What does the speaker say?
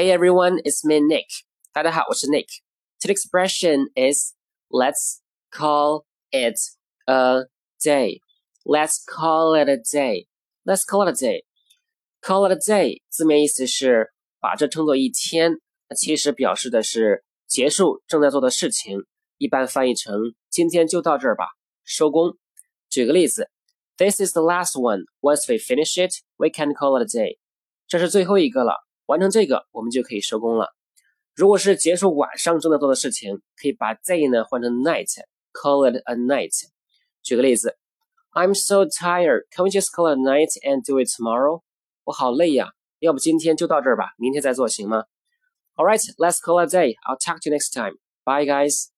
Hey everyone, it's me Nick. 大家好，我是 Nick. Today's expression is let's call it a day. Let's call it a day. Let's call it a day. Call it a day 字面意思是把这称作一天，那其实表示的是结束正在做的事情，一般翻译成今天就到这儿吧，收工。举个例子，This is the last one. Once we finish it, we can call it a day. 这是最后一个了。 完成这个，我们就可以收工了。如果是结束晚上正在做的事情，可以把 day 呢换成 night，call it a night。举个例子，I'm so tired，can we just call it a night and do it tomorrow？我好累呀，要不今天就到这儿吧，明天再做行吗？All right，let's call it a day. I'll talk to you next time. Bye, guys.